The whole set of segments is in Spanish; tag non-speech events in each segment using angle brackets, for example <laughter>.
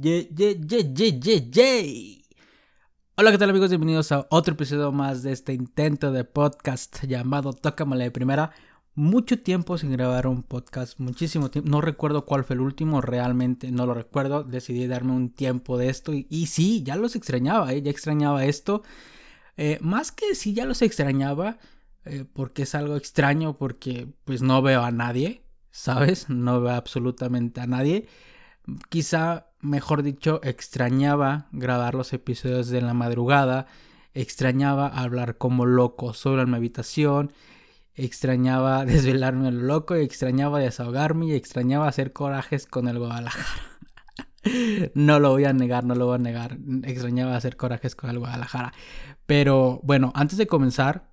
Ye, ye, ye. Hola, ¿qué tal amigos? Bienvenidos a otro episodio más de este intento de podcast llamado Tócamela de Primera. Mucho tiempo sin grabar un podcast, muchísimo tiempo. No recuerdo cuál fue el último, realmente no lo recuerdo. Decidí darme un tiempo de esto y, sí, ya los extrañaba, ¿eh? ya extrañaba esto. Eh, más que sí, ya los extrañaba, eh, porque es algo extraño, porque pues no veo a nadie, ¿sabes? No veo absolutamente a nadie. Quizá mejor dicho, extrañaba grabar los episodios de la madrugada, extrañaba hablar como loco sobre mi habitación, extrañaba <laughs> desvelarme lo loco, extrañaba desahogarme y extrañaba hacer corajes con el Guadalajara. <laughs> no lo voy a negar, no lo voy a negar, extrañaba hacer corajes con el Guadalajara. Pero bueno, antes de comenzar,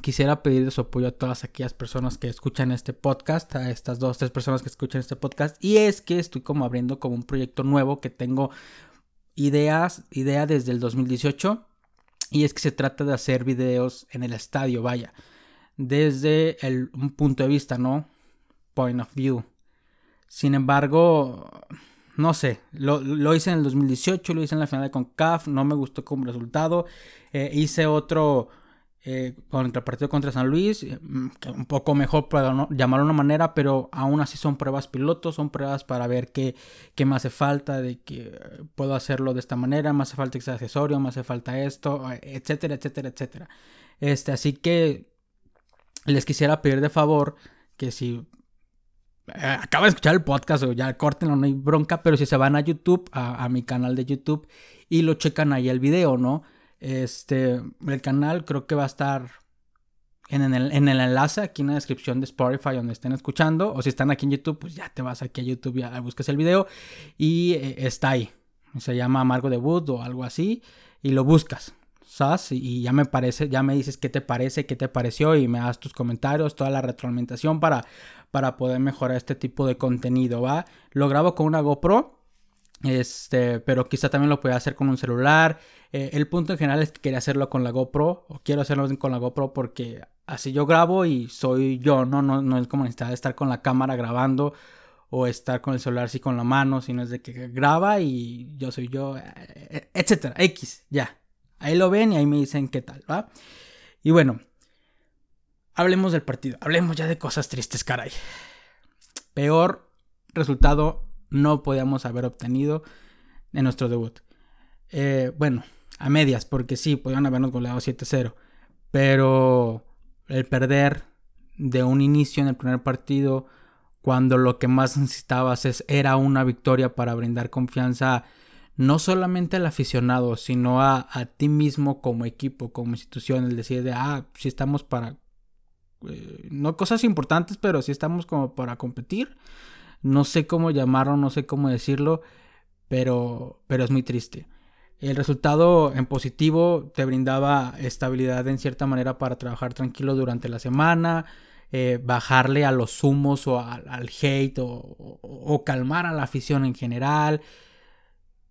quisiera pedir su apoyo a todas aquellas personas que escuchan este podcast, a estas dos, tres personas que escuchan este podcast. Y es que estoy como abriendo como un proyecto nuevo que tengo ideas, idea desde el 2018. Y es que se trata de hacer videos en el estadio, vaya. Desde el, un punto de vista, ¿no? Point of view. Sin embargo, no sé, lo, lo, hice en el 2018, lo hice en la final de CONCAF, no me gustó como resultado. Eh, hice otro eh, contra el partido contra San Luis, eh, un poco mejor para no, llamarlo de una manera, pero aún así son pruebas pilotos, son pruebas para ver qué, qué me hace falta, de que puedo hacerlo de esta manera, me hace falta este accesorio, me hace falta esto, etcétera, etcétera, etcétera. Este, así que les quisiera pedir de favor que si eh, acaba de escuchar el podcast o ya corten, no hay bronca, pero si se van a YouTube, a, a mi canal de YouTube y lo checan ahí el video, ¿no? Este, el canal creo que va a estar en el, en el, enlace aquí en la descripción de Spotify donde estén escuchando. O si están aquí en YouTube, pues ya te vas aquí a YouTube y buscas el video. Y eh, está ahí. Se llama Amargo de Wood o algo así. Y lo buscas. ¿Sabes? Y ya me parece, ya me dices qué te parece, qué te pareció. Y me das tus comentarios, toda la retroalimentación para, para poder mejorar este tipo de contenido. ¿Va? Lo grabo con una GoPro. Este, pero quizá también lo pueda hacer con un celular. Eh, el punto en general es que quería hacerlo con la GoPro, o quiero hacerlo con la GoPro porque así yo grabo y soy yo, ¿no? No, no es como necesidad de estar con la cámara grabando o estar con el celular así con la mano, sino es de que graba y yo soy yo, eh, etcétera, X, ya. Ahí lo ven y ahí me dicen qué tal, ¿va? Y bueno, hablemos del partido, hablemos ya de cosas tristes, caray. Peor resultado no podíamos haber obtenido en nuestro debut. Eh, bueno, a medias, porque sí, podían habernos goleado 7-0. Pero el perder de un inicio en el primer partido, cuando lo que más necesitabas es, era una victoria para brindar confianza no solamente al aficionado, sino a, a ti mismo como equipo, como institución, el decir de, ah, sí estamos para, eh, no cosas importantes, pero sí estamos como para competir. No sé cómo llamarlo, no sé cómo decirlo, pero, pero es muy triste. El resultado en positivo te brindaba estabilidad en cierta manera para trabajar tranquilo durante la semana, eh, bajarle a los humos o al hate o, calmar a la afición en general.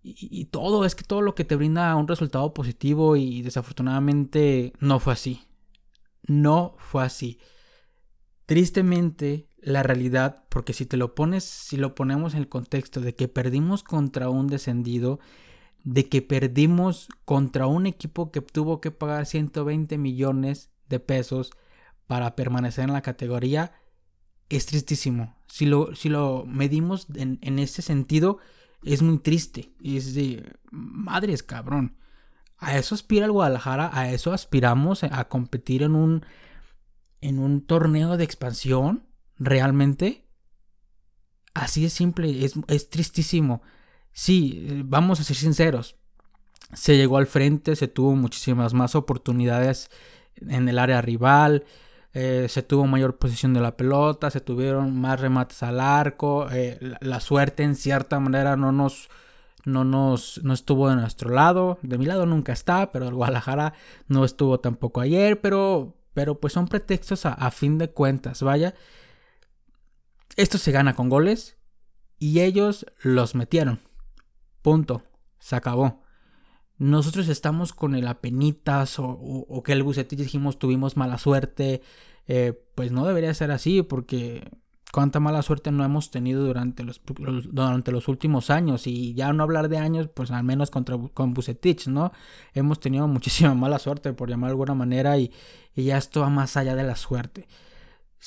Y, todo, es que todo lo que te brinda un resultado positivo y desafortunadamente no fue así. No fue así. Tristemente, la realidad, porque si te lo pones, si lo ponemos en el contexto de que perdimos contra un descendido, de que perdimos contra un equipo que tuvo que pagar 120 millones de pesos para permanecer en la categoría, es tristísimo. Si lo, si lo medimos en, en ese sentido, es muy triste. Es de madres, cabrón. A eso aspira el Guadalajara, a eso aspiramos a competir en un en un torneo de expansión, realmente. Así es simple, es, es tristísimo. Sí, eh, vamos a ser sinceros. Se llegó al frente, se tuvo muchísimas más oportunidades en el área rival, eh, se tuvo mayor posición de la pelota, se tuvieron más remates al arco, eh, la, suerte en cierta manera no nos, no nos no estuvo de nuestro lado, de mi lado nunca está, pero el Guadalajara no estuvo tampoco ayer, pero, pero pues son pretextos a fin de cuentas, vaya. Esto se gana con goles y ellos los metieron. Punto. Se acabó. Nosotros estamos con el apenitas o, que el Bucetich dijimos tuvimos mala suerte. Eh, pues no debería ser así porque cuánta mala suerte no hemos tenido durante los, durante los últimos años. Y ya no hablar de años, pues al menos contra, con Bucetich, ¿no? Hemos tenido <laughs> muchísima mala suerte, por llamar de alguna manera, y, y ya esto va más allá de la suerte.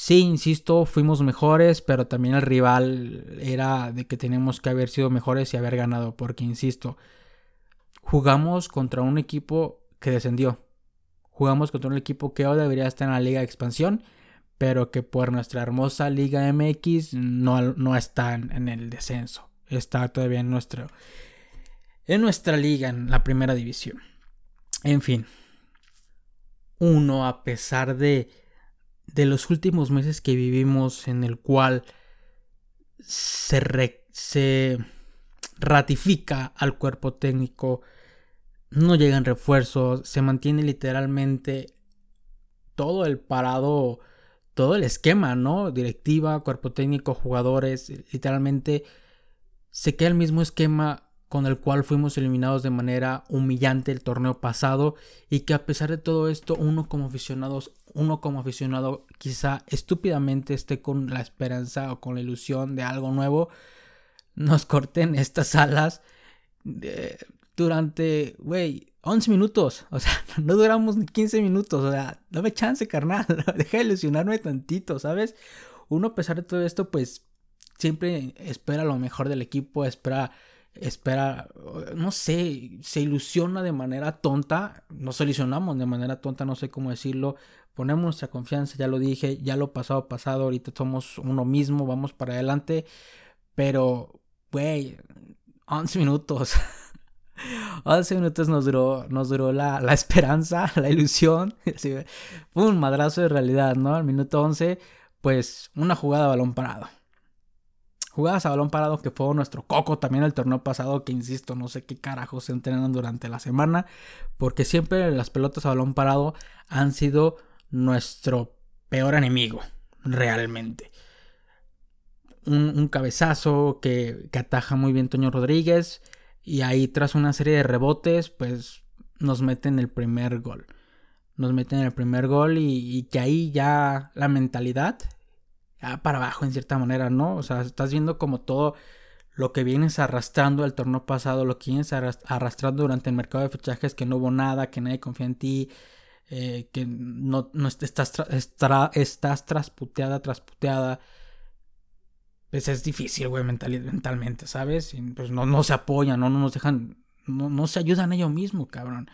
Sí, insisto, fuimos mejores, pero también el rival era de que teníamos que haber sido mejores y haber ganado, porque, insisto, jugamos contra un equipo que descendió. Jugamos contra un equipo que hoy debería estar en la Liga de Expansión, pero que por nuestra hermosa Liga MX no, no está en, el descenso. Está todavía en, nuestro, en nuestra liga, en la primera división. En fin, uno a pesar de, de los últimos meses que vivimos en el cual se, se ratifica al cuerpo técnico no llegan refuerzos, se mantiene literalmente todo el parado, todo el esquema, ¿no? Directiva, cuerpo técnico, jugadores, literalmente se queda el mismo esquema con el cual fuimos eliminados de manera humillante el torneo pasado y que a pesar de todo esto uno como aficionados uno como aficionado quizá estúpidamente esté con la esperanza o con la ilusión de algo nuevo nos corten estas alas de, durante, güey, 11 minutos. O sea, <laughs> no duramos ni 15 minutos. O sea, dame chance, carnal. <laughs> Deja de ilusionarme tantito, ¿sabes? Uno, a pesar de todo esto, pues siempre espera lo mejor del equipo, espera, espera, no sé, se ilusiona de manera tonta. Nos ilusionamos de manera tonta, no sé cómo decirlo. Ponemos nuestra confianza, ya lo dije, ya lo pasado, pasado. Ahorita somos uno mismo, vamos para adelante. Pero, güey, 11 minutos. <laughs> 11 minutos nos duró, nos duró la, esperanza, <laughs> la ilusión. <laughs> fue un madrazo de realidad, ¿no? Al minuto 11, pues una jugada balón parado. Jugadas a balón parado que fue nuestro coco también el torneo pasado, que insisto, no sé qué carajos se entrenan durante la semana, porque siempre las pelotas a balón parado han sido nuestro peor enemigo, realmente. Un, cabezazo que, que ataja muy bien Toño Rodríguez y ahí tras una serie de rebotes, pues nos meten el primer gol. Nos meten el primer gol y, que ahí ya la mentalidad, para abajo en cierta manera, ¿no? O sea, estás viendo como todo lo que vienes arrastrando el torneo pasado, lo que vienes arrastrando durante el mercado de fichajes, que no hubo nada, que nadie confía en ti, eh, que no, no estás, estás trasputeada, trasputeada pues es difícil, güey, mentalmente, ¿sabes? pues no, no se apoyan, no, no nos dejan, no, no se ayudan ellos mismos, cabrón.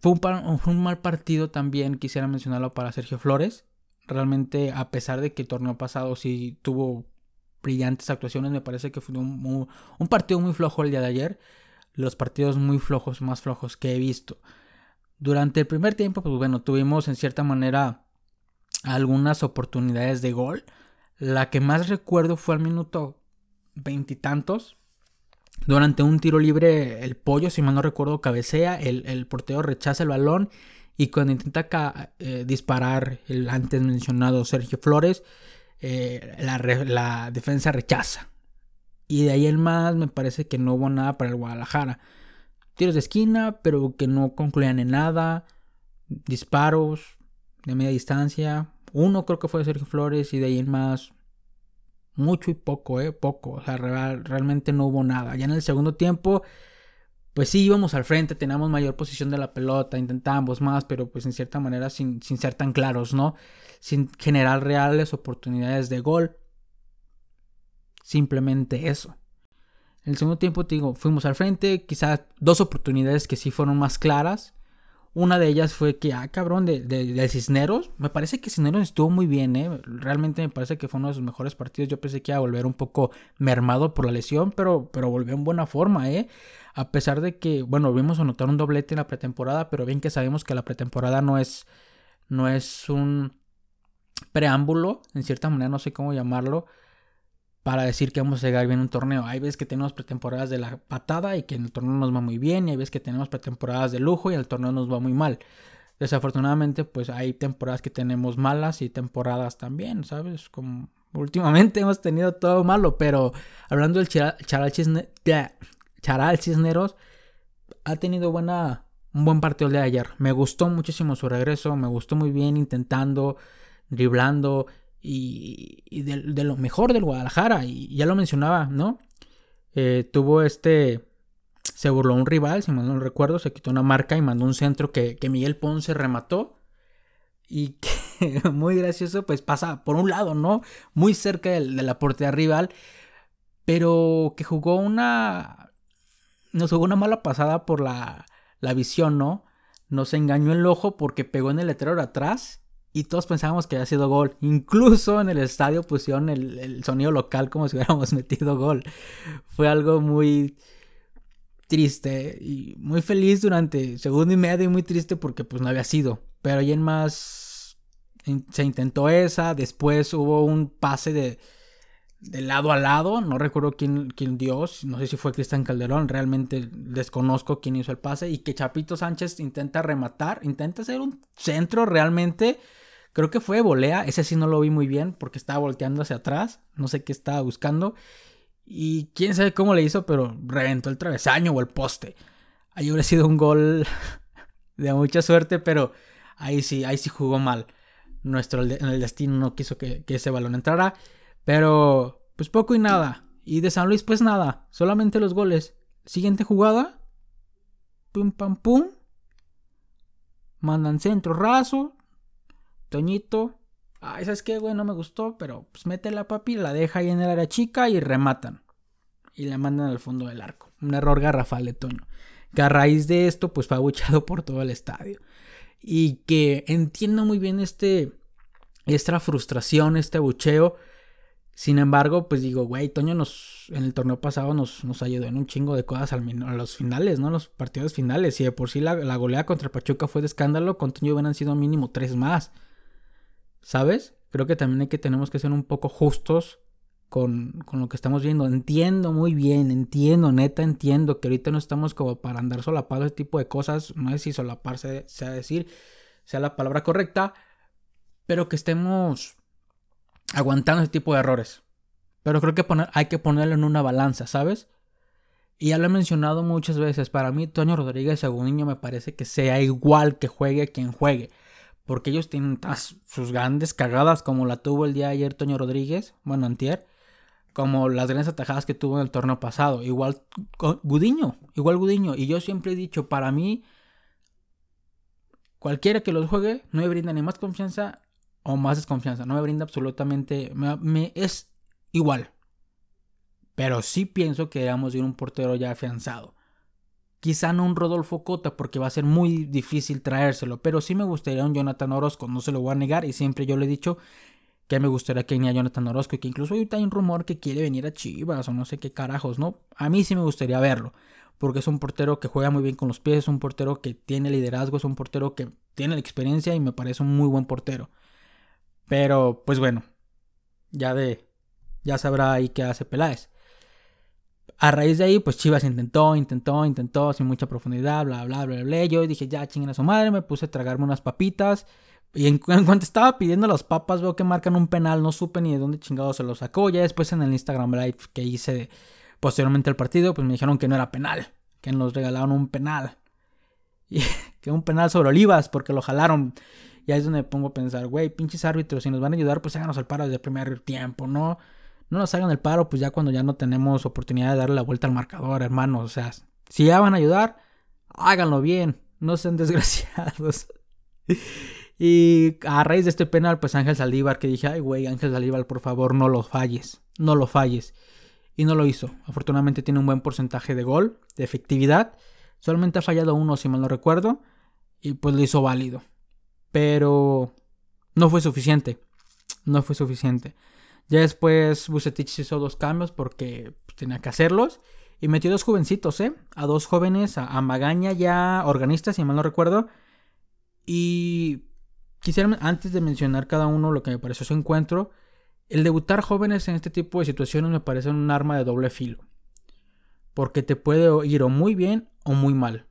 Fue un, un, mal partido también, quisiera mencionarlo para Sergio Flores. Realmente, a pesar de que el torneo pasado sí tuvo brillantes actuaciones, me parece que fue un, partido muy flojo el día de ayer. Los partidos muy flojos, más flojos que he visto. Durante el primer tiempo, pues bueno, tuvimos en cierta manera algunas oportunidades de gol la que más recuerdo fue al minuto veintitantos. Durante un tiro libre, el pollo, si mal no recuerdo, cabecea, el, el portero rechaza el balón y cuando intenta eh, disparar el antes mencionado Sergio Flores, eh, la, defensa rechaza. Y de ahí en más me parece que no hubo nada para el Guadalajara. Tiros de esquina, pero que no concluían en nada. Disparos de media distancia, uno creo que fue Sergio Flores y de ahí en más mucho y poco, ¿eh? Poco. O sea, realmente no hubo nada. Ya en el segundo tiempo, pues sí íbamos al frente, teníamos mayor posición de la pelota, intentábamos más, pero pues en cierta manera sin, sin ser tan claros, ¿no? Sin generar reales oportunidades de gol. Simplemente eso. En el segundo tiempo, te digo, fuimos al frente, quizás dos oportunidades que sí fueron más claras. Una de ellas fue que, ah, cabrón, de, de, Cisneros. Me parece que Cisneros estuvo muy bien, ¿eh? Realmente me parece que fue uno de sus mejores partidos. Yo pensé que iba a volver un poco mermado por la lesión, pero, pero volvió en buena forma, ¿eh? A pesar de que, bueno, vimos a notar un doblete en la pretemporada, pero bien que sabemos que la pretemporada no es, no es un preámbulo, en cierta manera, no sé cómo llamarlo para decir que vamos a llegar bien un torneo. Hay veces que tenemos pretemporadas de la patada y que en el torneo nos va muy bien, y hay veces que tenemos pretemporadas de lujo y el torneo nos va muy mal. Desafortunadamente, pues hay temporadas que tenemos malas y temporadas también, ¿sabes? Como últimamente <laughs> hemos tenido todo malo, pero hablando del Charal, Cisneros, ha tenido buena, un buen partido de ayer. Me gustó muchísimo su regreso, me gustó muy bien intentando, driblando, y, de, lo mejor del Guadalajara. Y ya lo mencionaba, ¿no? Eh, tuvo este. Se burló un rival, si mal no recuerdo, se quitó una marca y mandó un centro que, que Miguel Ponce remató. Y que <laughs> muy gracioso, pues pasa por un lado, ¿no? Muy cerca de, de la portería rival. Pero que jugó una. Nos jugó una mala pasada por la, la visión, ¿no? Nos engañó el ojo porque pegó en el letrero atrás y todos pensábamos que había sido gol. Incluso en el estadio pusieron el, sonido local como si hubiéramos <laughs> metido gol. Fue algo muy triste y muy feliz durante segundo y medio y muy triste porque pues no había sido. Pero ahí en más se intentó esa, después hubo un pase de, de lado a lado, no recuerdo quién, quién dio, no sé si fue Cristian Calderón, realmente desconozco quién hizo el pase y que Chapito Sánchez intenta rematar, intenta hacer un centro realmente Creo que fue volea, ese sí no lo vi muy bien porque estaba volteando hacia atrás, no sé qué estaba buscando. Y quién sabe cómo le hizo, pero reventó el travesaño o el poste. Ahí hubiera sido un gol <laughs> de mucha suerte, pero ahí sí, ahí sí jugó mal. Nuestro el destino no quiso que, que ese balón entrara. Pero, pues poco y nada. Y de San Luis, pues nada. Solamente los goles. Siguiente jugada. Pum, pam, pum. Mandan centro raso. Toñito, ah, ¿sabes qué, güey? No me gustó, pero pues mete la papi, la deja ahí en el área chica y rematan. Y la mandan al fondo del arco. Un error garrafal de Toño. Que a raíz de esto, pues fue abuchado por todo el estadio. Y que entiendo muy bien este, esta frustración, este abucheo. Sin embargo, pues digo, güey, Toño nos, en el torneo pasado nos, nos ayudó en un chingo de cosas al, a los finales, ¿no? Los partidos finales. Y de por sí la, la goleada contra Pachuca fue de escándalo, con Toño hubieran sido mínimo tres más. ¿Sabes? Creo que también hay que tenemos que ser un poco justos con, con, lo que estamos viendo. Entiendo muy bien, entiendo, neta entiendo que ahorita no estamos como para andar solapando ese tipo de cosas. No sé si solaparse sea decir, sea la palabra correcta, pero que estemos aguantando ese tipo de errores. Pero creo que hay que ponerlo en una balanza, ¿sabes? Y ya lo he mencionado muchas veces. Para mí, Toño Rodríguez niño me parece que sea igual que juegue quien juegue porque ellos tienen sus grandes cagadas como la tuvo el día de ayer Toño Rodríguez, bueno, antier, como las grandes atajadas que tuvo en el torneo pasado, igual Gudiño, igual Gudiño, y yo siempre he dicho, para mí, cualquiera que los juegue, no me brinda ni más confianza o más desconfianza, no me brinda absolutamente, me, es igual, pero sí pienso que debemos ir un portero ya afianzado. Quizá no un Rodolfo Cota porque va a ser muy difícil traérselo, pero sí me gustaría un Jonathan Orozco, no se lo voy a negar y siempre yo le he dicho que me gustaría que viniera Jonathan Orozco y que incluso ahorita hay un rumor que quiere venir a Chivas o no sé qué carajos, ¿no? A mí sí me gustaría verlo, porque es un portero que juega muy bien con los pies, es un portero que tiene liderazgo, es un portero que tiene la experiencia y me parece un muy buen portero. Pero, pues bueno, ya de, ya sabrá ahí qué hace Peláez. A raíz de ahí, pues Chivas intentó, intentó, intentó, sin mucha profundidad, bla, bla, bla, bla. Yo dije, ya chinguen a su madre, me puse a tragarme unas papitas. Y en, cuanto estaba pidiendo las papas, veo que marcan un penal, no supe ni de dónde chingado se lo sacó. Ya después en el Instagram Live que hice posteriormente al partido, pues me dijeron que no era penal, que nos regalaron un penal. <laughs> Y que un penal sobre Olivas, porque lo jalaron. Y ahí es donde pongo a pensar, güey, pinches árbitros, si nos van a ayudar, pues háganos el paro desde el primer tiempo, ¿no? no nos hagan el paro, pues ya cuando ya no tenemos oportunidad de darle la vuelta al marcador, hermanos. O sea, si ya van a ayudar, háganlo bien, no sean <laughs> desgraciados. y a raíz de este penal, pues Ángel Saldívar, que dije, ay, güey, Ángel Saldívar, por favor, no lo falles, no lo falles. Y no lo hizo. Afortunadamente tiene un buen porcentaje de gol, de efectividad. Solamente ha fallado uno, si mal no recuerdo. Y pues lo hizo válido. Pero no fue suficiente. No fue suficiente. Ya después Bucetich hizo dos cambios porque pues, tenía que hacerlos. Y metió dos jovencitos, ¿eh? A dos jóvenes, a, Magaña ya organistas, si mal no recuerdo. Y quisiera, antes de mencionar cada uno lo que me pareció su encuentro, el debutar jóvenes en este tipo de situaciones me parece un arma de doble filo. Porque te puede ir o muy bien o muy mal.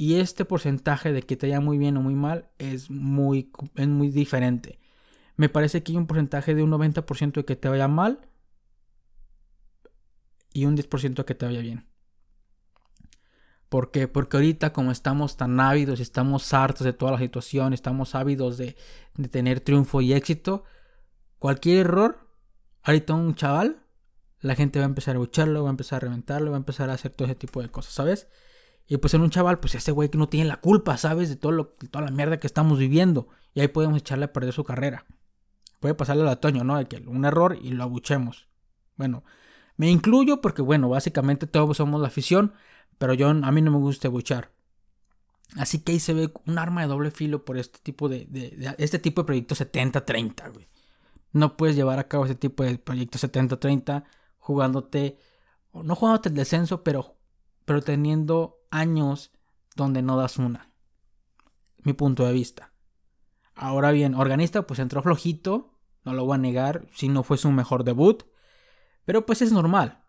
Y este porcentaje de que te vaya muy bien o muy mal es muy, es muy diferente. Me parece que hay un porcentaje de un 90% de que te vaya mal y un 10% de que te vaya bien. ¿Por qué? Porque ahorita como estamos tan ávidos estamos hartos de toda la situación, estamos ávidos de, tener triunfo y éxito, Cualquier error, ahorita un chaval, la gente va a empezar a lucharlo, va a empezar a reventarlo, va a empezar a hacer todo ese tipo de cosas, ¿sabes? Y pues en un chaval, pues ese güey que no tiene la culpa, ¿sabes? De todo lo, toda la mierda que estamos viviendo. Y ahí podemos echarle a perder su carrera. Puede pasarle al otoño, ¿no? De que un error y lo abuchemos. Bueno, me incluyo porque, bueno, básicamente todos somos la afición, pero yo a mí no me gusta abuchar. Así que ahí se ve un arma de doble filo por este tipo de, de, este tipo de proyecto 70-30, güey. No puedes llevar a cabo este tipo de proyecto 70-30 jugándote, no jugándote el descenso, pero, pero teniendo años donde no das una. Mi punto de vista. Ahora bien, organista pues entró flojito, no lo voy a negar, si no fue su mejor debut, pero pues es normal.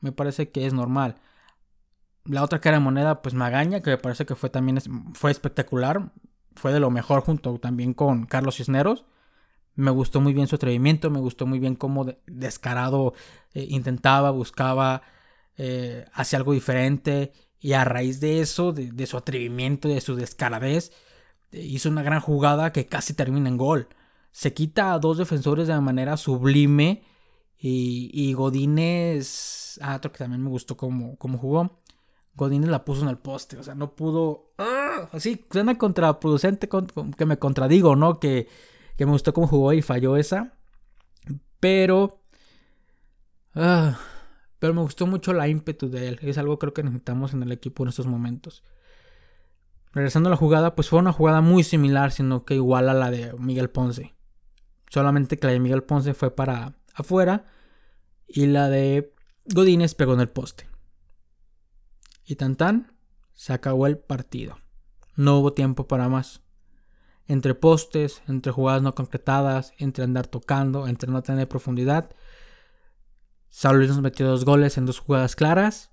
Me parece que es normal. La otra cara de moneda, pues Magaña, que me parece que fue también fue espectacular. Fue de lo mejor junto también con Carlos Cisneros. Me gustó muy bien su atrevimiento, me gustó muy bien cómo descarado eh, intentaba, buscaba, eh, hacía algo diferente. Y a raíz de eso, de, su atrevimiento, de su descaradez, eh, hizo una gran jugada que casi termina en gol. Se quita a dos defensores de manera sublime. Y, y Godínez. Ah, otro que también me gustó cómo, cómo jugó. Godínez la puso en el poste, o sea, no pudo... ¡Ah! Así, suena contraproducente que me contradigo, ¿no? Que, me gustó cómo jugó y falló esa. Pero... Ah, pero me gustó mucho la ímpetu de él. Es algo creo que necesitamos en el equipo en estos momentos. Regresando a la jugada, pues fue una jugada muy similar, sino que igual a la de Miguel Ponce. Solamente que la de Miguel Ponce fue para afuera y la de Godínez pegó en el poste. Y tan tan, se acabó el partido. No hubo tiempo para más. Entre postes, entre jugadas no concretadas, entre andar tocando, entre no tener profundidad. San Luis nos metió dos goles en dos jugadas claras,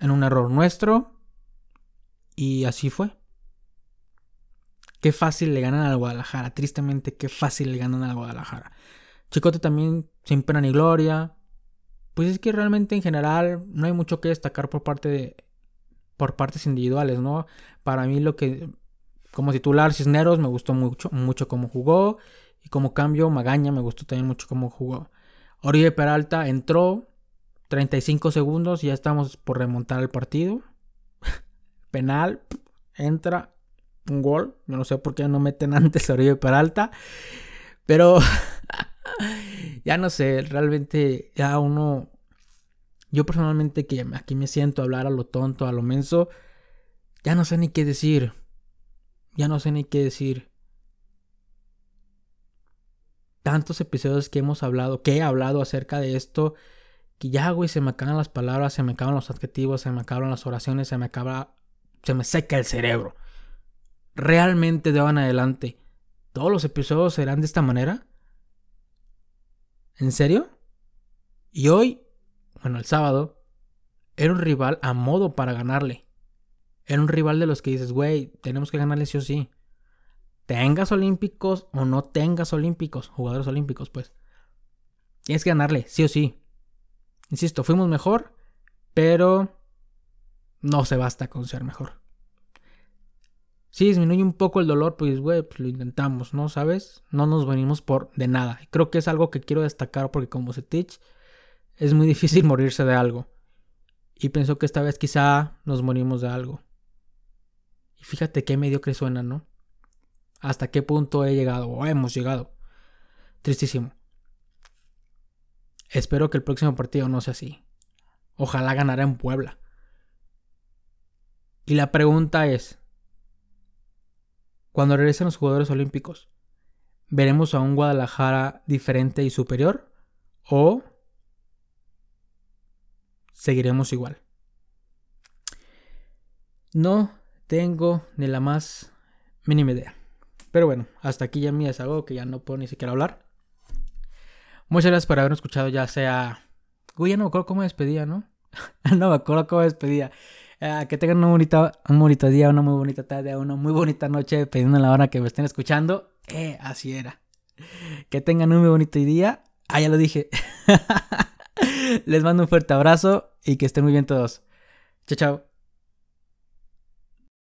en un error nuestro, y así fue. Qué fácil le ganan al Guadalajara, tristemente, qué fácil le ganan al Guadalajara. Chicote también sin pena ni gloria, pues es que realmente en general no hay mucho que destacar por parte de por partes individuales, ¿no? Para mí lo que como titular Cisneros me gustó mucho, mucho cómo jugó y como cambio Magaña me gustó también mucho cómo jugó. Oribe Peralta entró 35 segundos ya estamos por remontar el partido. <laughs> Penal, entra un gol. Yo no sé por qué no meten <laughs> antes a Oribe Peralta, pero <laughs> ya no sé, realmente ya uno, yo personalmente que aquí me siento a hablar a lo tonto, a lo menso, ya no sé ni qué decir, ya no sé ni qué decir. Tantos episodios que hemos hablado, que he hablado acerca de esto, que ya, güey, se me acaban las palabras, se me acaban los adjetivos, se me acaban las oraciones, se me acaba, se me seca el cerebro. Realmente de ahora en adelante, todos los episodios serán de esta manera. ¿En serio? Y hoy, bueno, el sábado, era un rival a modo para ganarle. Era un rival de los que dices, güey, tenemos que ganarle sí o sí. Tengas olímpicos o no tengas olímpicos, jugadores olímpicos, pues. Tienes que ganarle, sí o sí. Insisto, fuimos mejor, pero no se basta con ser mejor. Si disminuye un poco el dolor, pues, güey, pues lo intentamos, ¿no? ¿Sabes? No nos venimos por de nada. Creo que es algo que quiero destacar porque como se teach, es muy difícil <laughs> morirse de algo. Y pienso que esta vez quizá nos morimos de algo. Y fíjate qué mediocre suena, ¿no? Hasta qué punto he llegado o hemos llegado. Tristísimo. Espero que el próximo partido no sea así. Ojalá ganara en Puebla. Y la pregunta es, cuando regresen los jugadores olímpicos, ¿veremos a un Guadalajara diferente y superior? ¿O seguiremos igual? No tengo ni la más mínima idea. Pero bueno, hasta aquí ya me algo que ya no puedo ni siquiera hablar. Muchas gracias por haberme escuchado, ya sea... Uy, ya no me acuerdo cómo despedía, ¿no? <laughs> no me acuerdo cómo despedía. Eh, que tengan un bonito, un bonito día, una muy bonita tarde, una muy bonita noche, dependiendo de la hora que me estén escuchando. Eh, así era. Que tengan un muy bonito día. Ah, ya lo dije. <laughs> Les mando un fuerte abrazo y que estén muy bien todos. Chao, chao.